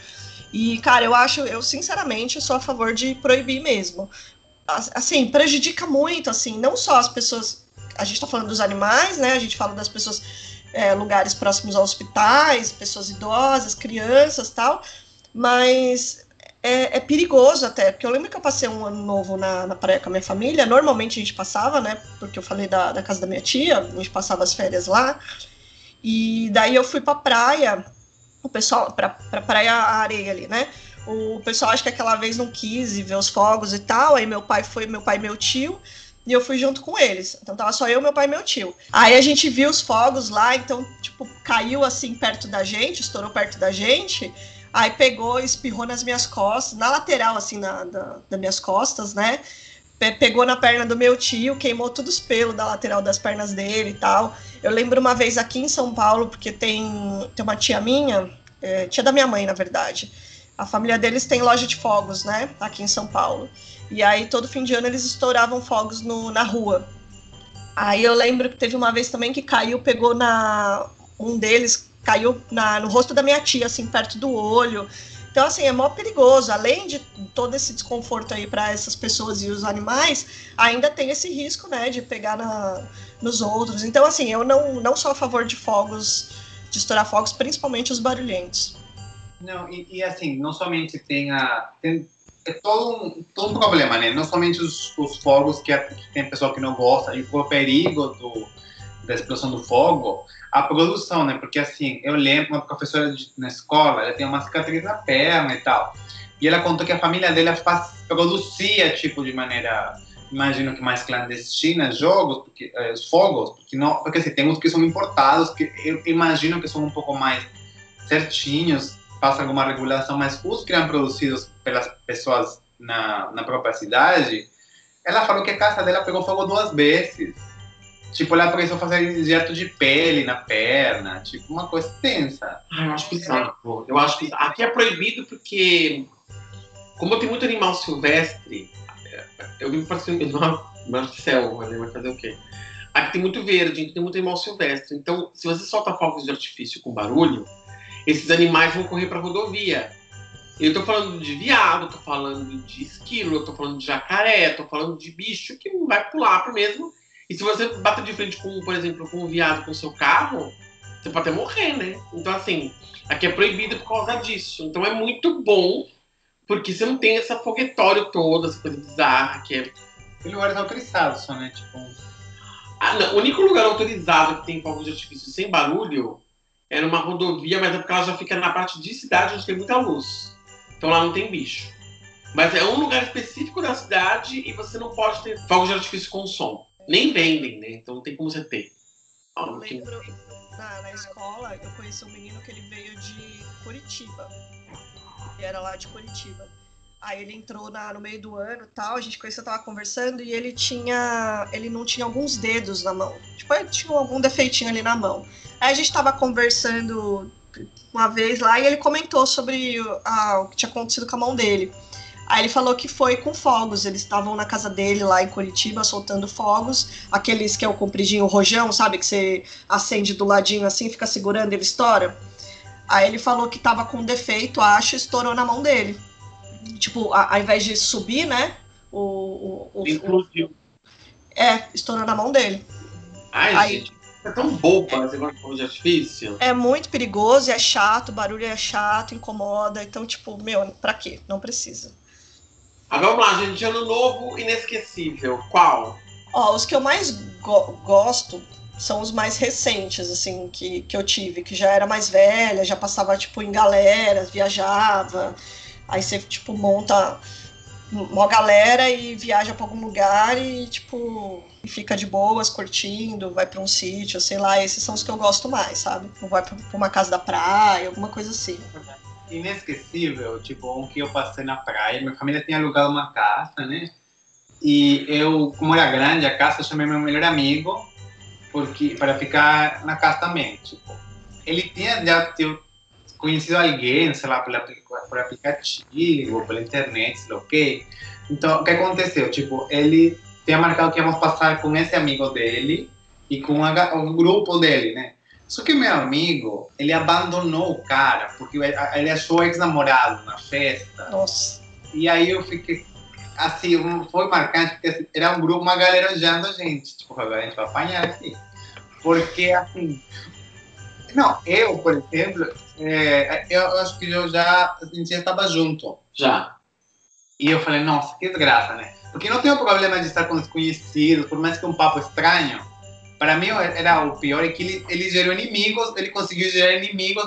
B: E, cara, eu acho, eu sinceramente sou a favor de proibir mesmo. As- Assim, prejudica muito, assim, não só as pessoas. A gente tá falando dos animais, né? A gente fala das pessoas, é, lugares próximos a hospitais, pessoas idosas, crianças tal, mas é, é perigoso até, porque eu lembro que eu passei um ano novo na, na praia com a minha família. Normalmente a gente passava, né? Porque eu falei da, da casa da minha tia, a gente passava as férias lá. E daí eu fui pra praia, o pessoal, pra, pra praia areia ali, né? O pessoal acho que aquela vez não quis ver os fogos e tal. Aí meu pai foi, meu pai e meu tio. E eu fui junto com eles. Então tava só eu, meu pai e meu tio. Aí a gente viu os fogos lá, então, tipo, caiu assim perto da gente, estourou perto da gente. Aí pegou, espirrou nas minhas costas, na lateral, assim, na, da, das minhas costas, né? Pe- Pegou na perna do meu tio, queimou todos os pelos da lateral das pernas dele e tal. Eu lembro uma vez aqui em São Paulo, porque tem, tem uma tia minha, é, tia da minha mãe, na verdade. A família deles tem loja de fogos, né? Aqui em São Paulo. E aí, todo fim de ano, eles estouravam fogos no, na rua. Aí eu lembro que teve uma vez também que caiu, pegou na. Um deles caiu na, no rosto da minha tia, assim, perto do olho. Então, assim, é mó perigoso. Além de todo esse desconforto aí para essas pessoas e os animais, ainda tem esse risco, né, de pegar na, nos outros. Então, assim, eu não, não sou a favor de fogos, de estourar fogos, principalmente os barulhentos.
C: Não, e, e assim, não somente tem a. Tem, é todo um, todo um problema, né? Não somente os, os fogos que, a- que tem pessoa que não gosta, e o perigo do, da explosão do fogo, a produção, né? Porque assim, eu lembro uma professora de- na escola, ela tem uma cicatriz na perna e tal. E ela contou que a família dela faz, produzia, tipo, de maneira, imagino que mais clandestina, jogos, porque, eh, os fogos, porque, não, porque assim, tem uns que são importados, que eu imagino que são um pouco mais certinhos, passa alguma regulação, mas os que eram produzidos pelas pessoas na, na própria cidade, ela falou que a casa dela pegou fogo duas vezes. Tipo, ela precisou fazer injeto de pele na perna, tipo, uma coisa tensa.
A: Ah, eu acho bizarro. Eu acho que aqui é proibido porque, como tem muito animal silvestre, eu vivo parecendo uma selva, né? Vai fazer o quê? Aqui tem muito verde, tem muito animal silvestre. Então, se você solta fogos de artifício com barulho, esses animais vão correr para rodovia. Eu tô falando de viado, tô falando de esquilo, eu tô falando de jacaré, tô falando de bicho que vai pular pro mesmo. E se você bater de frente com, por exemplo, com um viado com seu carro, você pode até morrer, né? Então, assim, aqui é proibido por causa disso. Então é muito bom, porque você não tem essa foguetório todo, essa coisa bizarra que é.
C: Tem lugares autorizados só, né? Tipo,
A: Ah, não, o único lugar autorizado que tem fogos de artifício sem barulho é numa rodovia, mas é porque ela já fica na parte de cidade onde tem muita luz. Então lá não tem bicho. Mas é um lugar específico da cidade e você não pode ter fogos de artifício com som. Nem vendem, né? Então não tem como você ter.
B: Eu lembro, na, na escola, eu conheci um menino que ele veio de Curitiba. Ele era lá de Curitiba. Aí ele entrou na- no meio do ano tal, a gente conheceu, tava conversando, e ele tinha. Ele não tinha alguns dedos na mão. Tipo, ele tinha algum defeitinho ali na mão. Aí a gente tava conversando uma vez lá e ele comentou sobre o- que tinha acontecido com a mão dele. Aí ele falou que foi com fogos. Eles estavam na casa dele lá em Curitiba soltando fogos, aqueles que é o compridinho rojão, sabe? Que você acende do ladinho assim, fica segurando, ele estoura. Aí ele falou que tava com defeito, acho, estourou na mão dele. Tipo, a- ao invés de subir, né? O, o, o- o- é, estourou na mão dele.
A: Ai,
B: Aí-
A: gente, é tão boba esse negócio de artifício.
B: É muito perigoso, é chato, o barulho é chato, incomoda. Então, tipo, meu, pra quê? Não precisa.
A: Agora vamos lá, gente. Ano novo inesquecível. Qual?
B: Ó, os que eu mais go- gosto são os mais recentes, assim, que, que eu tive, que já era mais velha, já passava, tipo, em galera, viajava. Aí você, tipo, monta uma galera e viaja pra algum lugar e, tipo, fica de boas, curtindo, vai pra um sítio, sei lá. Esses são os que eu gosto mais, sabe? Ou vai pra uma casa da praia, alguma coisa assim.
C: inesquecível, tipo, um que eu passei na praia. Minha família tinha alugado uma casa, né? E eu, como era grande a casa, chamei meu melhor amigo porque para ficar na casa também, tipo. ele tinha já tinha conhecido alguém, sei lá, pela, por aplicativo, pela internet, sei lá, ok? Então, o que aconteceu? Tipo, ele tinha marcado que íamos passar com esse amigo dele e com a, o grupo dele, né? Só que meu amigo, ele abandonou o cara, porque ele achou ex-namorado na festa.
B: Nossa.
C: E aí eu fiquei, assim, foi marcante, porque assim, era um grupo, uma galera odiando a gente. Tipo, a gente vai apanhar aqui. Porque, assim, não, eu, por exemplo, é, eu acho que eu já, a gente já estava junto.
A: Já.
C: E eu falei, nossa, que desgraça, né? Porque não tem o problema de estar com desconhecidos, por mais que um papo estranho. Para mim, era o pior é que ele, ele gerou inimigos, ele conseguiu gerar inimigos,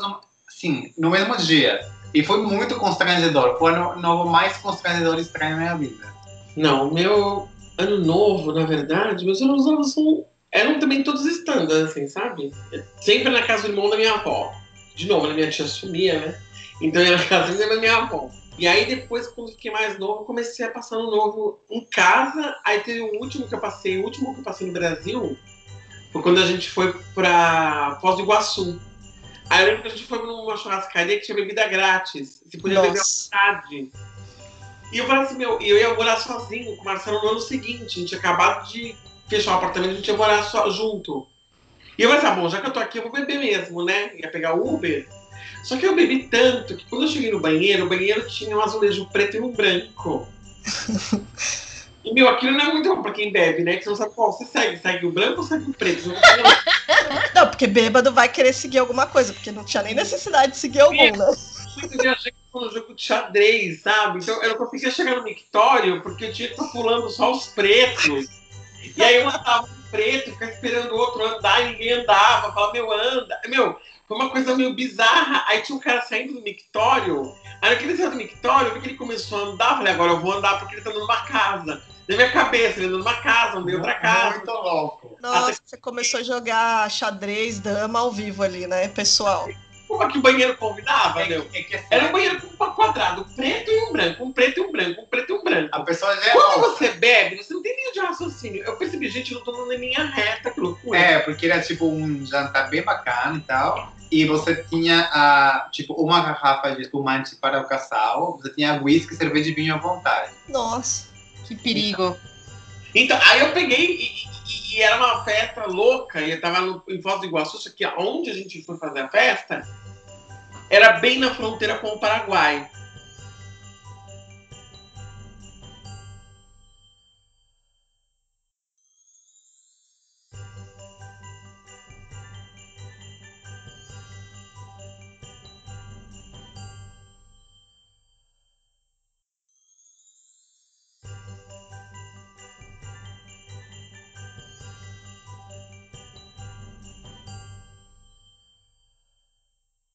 C: sim, no mesmo dia. E foi muito constrangedor. Foi o no mais constrangedor e estranho da minha vida.
A: Não, meu ano novo, na verdade, meus anos novos são, eram também todos estándares, assim, sabe? Sempre na casa do irmão da minha avó. De novo, a minha tia sumia, né? Então eu ia na casa da minha avó. E aí depois, quando fiquei mais novo, comecei a passar no novo em casa. Aí teve o último que eu passei, o último que eu passei no Brasil, foi quando a gente foi pra Foz do Iguaçu. Aí eu lembro que a gente foi numa churrascaria que tinha bebida grátis. Você podia beber à vontade. E eu falei assim, meu, eu ia morar sozinho com o Marcelo no ano seguinte. A gente tinha acabado de fechar o apartamento, a gente ia morar só, junto. E eu falei assim, ah, bom, já que eu tô aqui, eu vou beber mesmo, né? Ia pegar o Uber. Só que eu bebi tanto que quando eu cheguei no banheiro, o banheiro tinha um azulejo preto e um branco. E, meu, aquilo não é muito bom pra quem bebe, né? Que você não sabe qual você segue. Segue o branco ou segue o preto?
B: Não, porque bêbado vai querer seguir alguma coisa, porque não tinha nem necessidade de seguir algum, né?
A: Eu viajei no jogo de xadrez, sabe? Então eu não conseguia chegar no mictório porque eu tinha que estar pulando só os pretos. E aí eu andava no preto, ficava esperando o outro andar e ninguém andava. Falava, meu, anda. Meu, foi uma coisa meio bizarra. Aí tinha um cara saindo do mictório. Aí naquele saiu do mictório, eu vi que ele começou a andar. Falei, agora eu vou andar porque ele tá numa casa. Na minha cabeça, ele andando numa casa, andei outra casa.
C: Muito louco.
B: Nossa, Até... você começou a jogar xadrez, dama ao vivo ali, né, pessoal?
A: Como é que o banheiro convidava, é, meu? É que, assim, Era um banheiro com um quadrado, um preto e um branco, um preto e um branco, um preto e um branco.
C: A pessoa já é
A: Quando você bebe, você não tem linha de raciocínio. Eu percebi, gente, não tô dando linha reta, que loucura.
C: É, porque era tipo um jantar bem bacana e tal e você tinha a, tipo uma garrafa de espumante para o casal, você tinha whisky, cerveja e vinho à vontade.
B: Nossa,
D: que perigo.
A: Então, então aí eu peguei e, e, e, era uma festa louca, e eu tava no, em Foz do Iguaçu, só que onde a gente foi fazer a festa era bem na fronteira com o Paraguai.